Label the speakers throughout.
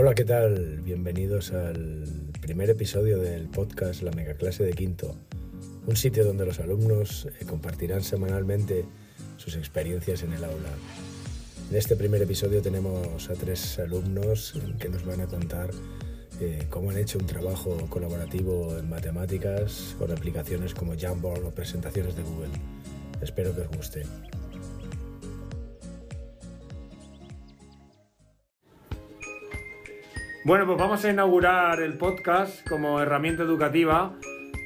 Speaker 1: Hola, ¿qué tal? Bienvenidos al primer episodio del podcast La Megaclase de Quinto, un sitio donde los alumnos eh, compartirán semanalmente sus experiencias en el aula. En este primer episodio tenemos a tres alumnos que nos van a contar eh, cómo han hecho un trabajo colaborativo en matemáticas con aplicaciones como Jamboard o presentaciones de Google. Espero que os guste.
Speaker 2: Bueno, pues vamos a inaugurar el podcast como herramienta educativa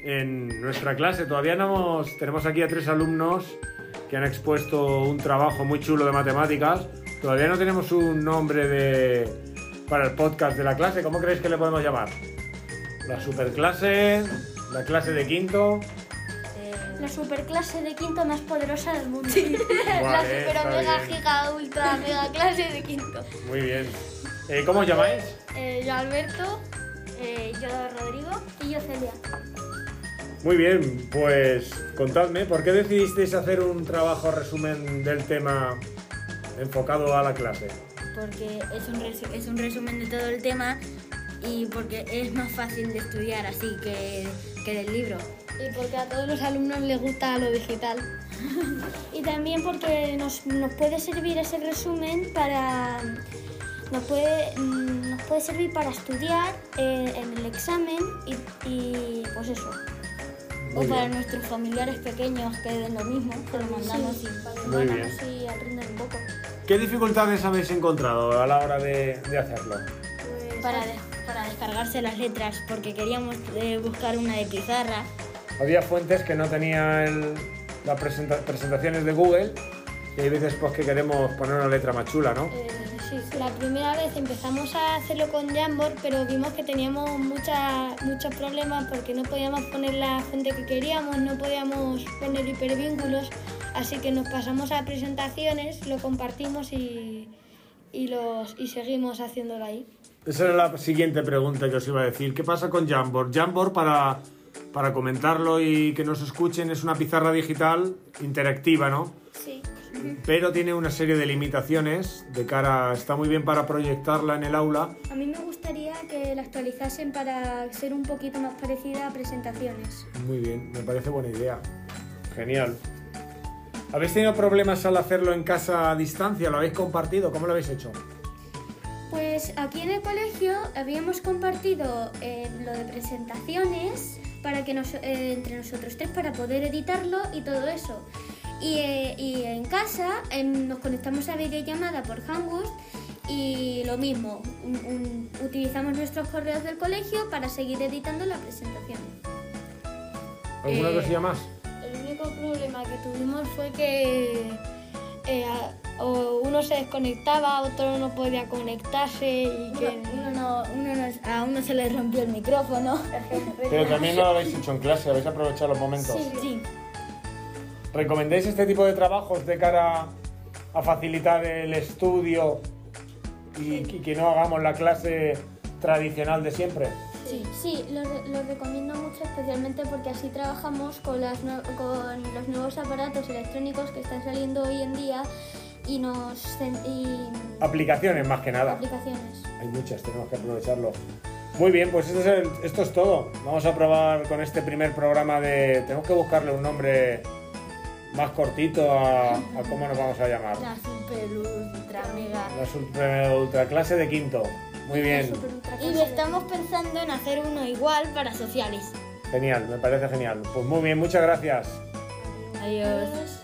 Speaker 2: en nuestra clase. Todavía no hemos, tenemos aquí a tres alumnos que han expuesto un trabajo muy chulo de matemáticas. Todavía no tenemos un nombre de, para el podcast de la clase. ¿Cómo creéis que le podemos llamar? La superclase, la clase de quinto.
Speaker 3: La superclase de quinto más poderosa del mundo.
Speaker 4: la
Speaker 2: Vale,
Speaker 4: super omega
Speaker 2: bien.
Speaker 4: giga ultra mega clase de quinto.
Speaker 2: Muy bien. Eh, ¿Cómo os llamáis?
Speaker 4: Eh, yo Alberto,
Speaker 3: Eh, yo Rodrigo y yo Celia.
Speaker 2: Muy bien, pues contadme, ¿por qué decidisteis hacer un trabajo resumen del tema enfocado a la clase?
Speaker 5: porque es un, es un resumen de todo el tema y porque es más fácil de estudiar así que, que del libro.
Speaker 4: y porque a todos los alumnos les gusta lo digital.
Speaker 3: Y también porque nos, nos puede servir ese resumen para. Nos puede, mm, nos puede servir para estudiar eh, en el examen y, y, pues eso.
Speaker 5: o para nuestros familiares pequeños que den lo mismo, que lo mandamos y...
Speaker 3: Para que
Speaker 2: Muy bien.
Speaker 3: y aprendan un poco.
Speaker 2: ¿Qué dificultades habéis encontrado a la hora de, de hacerlo?
Speaker 5: Para, de- para descargarse las letras, porque queríamos eh, buscar una de pizarra.
Speaker 2: Había fuentes que no tenían las presentaciones de Google y hay veces pues que queremos poner una letra más chula, ¿no?
Speaker 4: Eh, sí, la primera vez empezamos a hacerlo con Jamboard, pero vimos que teníamos mucha- muchos problemas porque no podíamos poner la fuente que queríamos, no podíamos poner hipervínculos, así que nos pasamos a presentaciones, lo compartimos y, y, los, y seguimos haciéndolo ahí.
Speaker 2: Esa era la siguiente pregunta que os iba a decir. ¿Qué pasa con Jamboard? Jamboard, para, para comentarlo y que nos escuchen, es una pizarra digital interactiva, ¿no?
Speaker 4: Sí.
Speaker 2: Pero tiene una serie de limitaciones de cara... Está muy bien para proyectarla en el aula,
Speaker 3: A mí me gustaría que la actualizasen para ser un poquito más parecida a presentaciones.
Speaker 2: Muy bien, me parece buena idea. Genial. ¿Habéis tenido problemas al hacerlo en casa a distancia? ¿Lo habéis compartido? ¿Cómo lo habéis hecho?
Speaker 3: Pues aquí en el colegio habíamos compartido eh, lo de presentaciones para que nos, eh, entre nosotros tres para poder editarlo y todo eso. Y, eh, y en casa em, nos conectamos a videollamada por Hangouts y lo mismo, un- un- utilizamos nuestros correos del colegio para seguir editando la presentación.
Speaker 2: ¿Alguna
Speaker 4: Eh,
Speaker 2: cosilla más?
Speaker 4: El único problema que tuvimos fue que eh, a- o uno se desconectaba, otro no podía conectarse y que...
Speaker 5: Uno no, uno no- a uno se le rompió el micrófono.
Speaker 2: Pero también no lo habéis hecho en clase, habéis aprovechado los momentos.
Speaker 5: Sí.
Speaker 2: ¿Recomendáis este tipo de trabajos de cara a facilitar el estudio y, y que no hagamos la clase tradicional de siempre?
Speaker 3: Sí, sí lo, re- lo recomiendo mucho especialmente porque así trabajamos con, las con los nuevos aparatos electrónicos que están saliendo hoy en día y nos y
Speaker 2: Aplicaciones más que nada.
Speaker 3: aplicaciones.
Speaker 2: Hay muchas, tenemos que aprovecharlo. Muy bien, pues esto es, el- esto es todo. Vamos a probar con este primer programa de... Tenemos que buscarle un nombre más cortito a, a cómo nos vamos a llamar.
Speaker 5: La super ultra mega.
Speaker 2: La super ultra clase de quinto. Muy bien,
Speaker 5: Y estamos pensando en hacer uno igual para sociales.
Speaker 2: genial, me parece genial. Pues muy bien, muchas gracias.
Speaker 5: Adiós.
Speaker 3: Adiós.